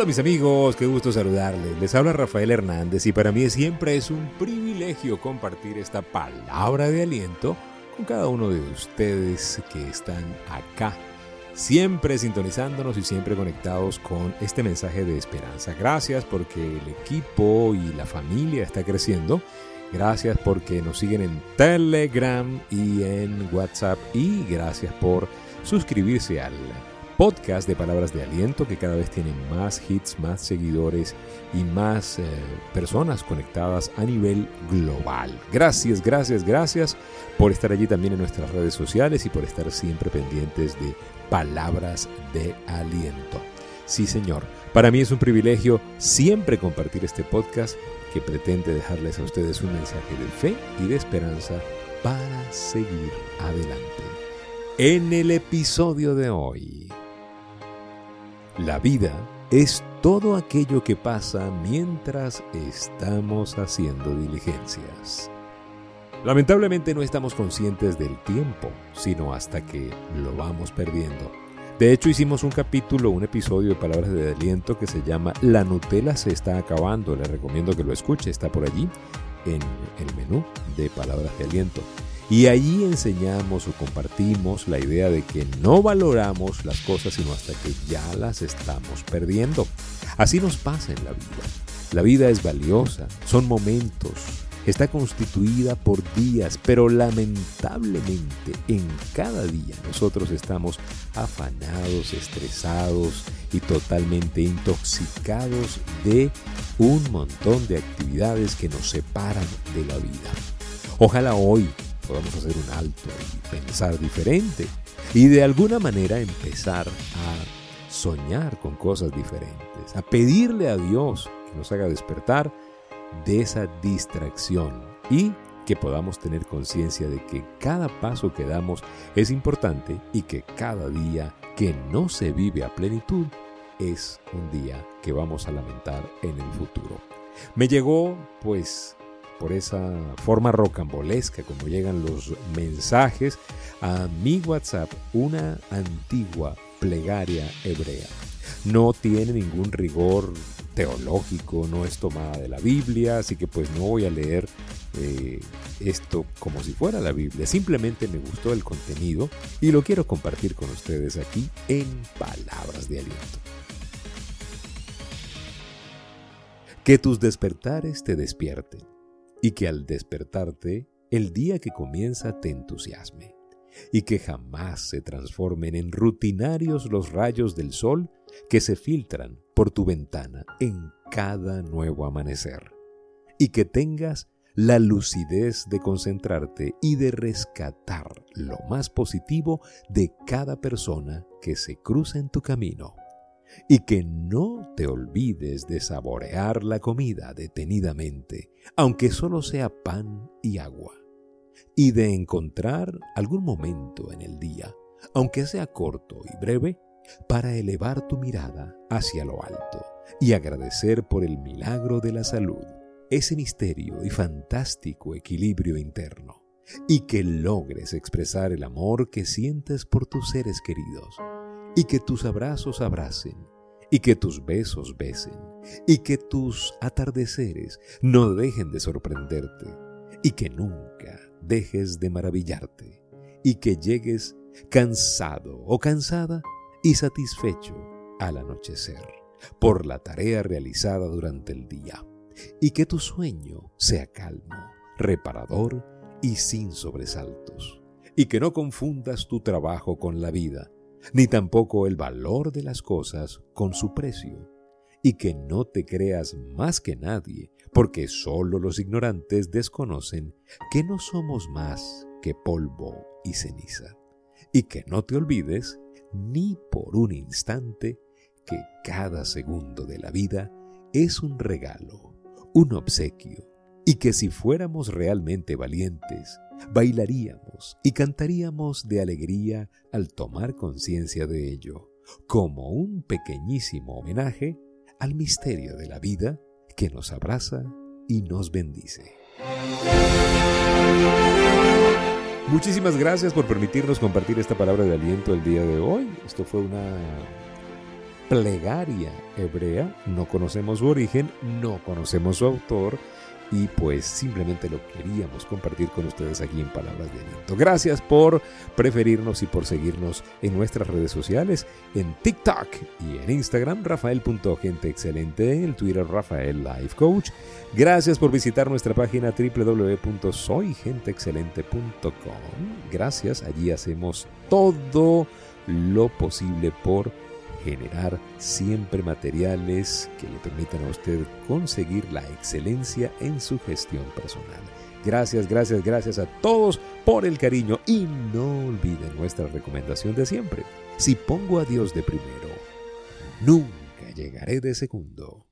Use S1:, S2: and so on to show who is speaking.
S1: Hola mis amigos, qué gusto saludarles. Les habla Rafael Hernández y para mí siempre es un privilegio compartir esta palabra de aliento con cada uno de ustedes que están acá, siempre sintonizándonos y siempre conectados con este mensaje de esperanza. Gracias porque el equipo y la familia está creciendo. Gracias porque nos siguen en Telegram y en WhatsApp y gracias por suscribirse al podcast de palabras de aliento que cada vez tienen más hits, más seguidores y más eh, personas conectadas a nivel global. Gracias, gracias, gracias por estar allí también en nuestras redes sociales y por estar siempre pendientes de palabras de aliento. Sí, señor. Para mí es un privilegio siempre compartir este podcast que pretende dejarles a ustedes un mensaje de fe y de esperanza para seguir adelante. En el episodio de hoy la vida es todo aquello que pasa mientras estamos haciendo diligencias. Lamentablemente no estamos conscientes del tiempo, sino hasta que lo vamos perdiendo. De hecho hicimos un capítulo, un episodio de Palabras de Aliento que se llama La Nutella se está acabando. Le recomiendo que lo escuche, está por allí en el menú de Palabras de Aliento. Y allí enseñamos o compartimos la idea de que no valoramos las cosas sino hasta que ya las estamos perdiendo. Así nos pasa en la vida. La vida es valiosa, son momentos, está constituida por días, pero lamentablemente en cada día nosotros estamos afanados, estresados y totalmente intoxicados de un montón de actividades que nos separan de la vida. Ojalá hoy podamos hacer un alto y pensar diferente y de alguna manera empezar a soñar con cosas diferentes, a pedirle a Dios que nos haga despertar de esa distracción y que podamos tener conciencia de que cada paso que damos es importante y que cada día que no se vive a plenitud es un día que vamos a lamentar en el futuro. Me llegó pues por esa forma rocambolesca como llegan los mensajes a mi WhatsApp una antigua plegaria hebrea. No tiene ningún rigor teológico, no es tomada de la Biblia, así que pues no voy a leer eh, esto como si fuera la Biblia. Simplemente me gustó el contenido y lo quiero compartir con ustedes aquí en Palabras de Aliento. Que tus despertares te despierten y que al despertarte el día que comienza te entusiasme y que jamás se transformen en rutinarios los rayos del sol que se filtran por tu ventana en cada nuevo amanecer y que tengas la lucidez de concentrarte y de rescatar lo más positivo de cada persona que se cruza en tu camino y que no te olvides de saborear la comida detenidamente, aunque solo sea pan y agua, y de encontrar algún momento en el día, aunque sea corto y breve, para elevar tu mirada hacia lo alto y agradecer por el milagro de la salud, ese misterio y fantástico equilibrio interno, y que logres expresar el amor que sientes por tus seres queridos y que tus abrazos abracen, y que tus besos besen, y que tus atardeceres no dejen de sorprenderte, y que nunca dejes de maravillarte, y que llegues cansado o cansada y satisfecho al anochecer por la tarea realizada durante el día, y que tu sueño sea calmo, reparador y sin sobresaltos, y que no confundas tu trabajo con la vida, ni tampoco el valor de las cosas con su precio, y que no te creas más que nadie, porque sólo los ignorantes desconocen que no somos más que polvo y ceniza, y que no te olvides ni por un instante que cada segundo de la vida es un regalo, un obsequio, y que si fuéramos realmente valientes, bailaríamos y cantaríamos de alegría al tomar conciencia de ello, como un pequeñísimo homenaje al misterio de la vida que nos abraza y nos bendice. Muchísimas gracias por permitirnos compartir esta palabra de aliento el día de hoy. Esto fue una plegaria hebrea. No conocemos su origen, no conocemos su autor y pues simplemente lo queríamos compartir con ustedes aquí en Palabras de Aliento. Gracias por preferirnos y por seguirnos en nuestras redes sociales, en TikTok y en Instagram, rafael.genteexcelente, en Twitter, Rafael Life Coach. Gracias por visitar nuestra página www.soygenteexcelente.com. Gracias, allí hacemos todo lo posible por generar siempre materiales que le permitan a usted conseguir la excelencia en su gestión personal. Gracias, gracias, gracias a todos por el cariño y no olviden nuestra recomendación de siempre. Si pongo a Dios de primero, nunca llegaré de segundo.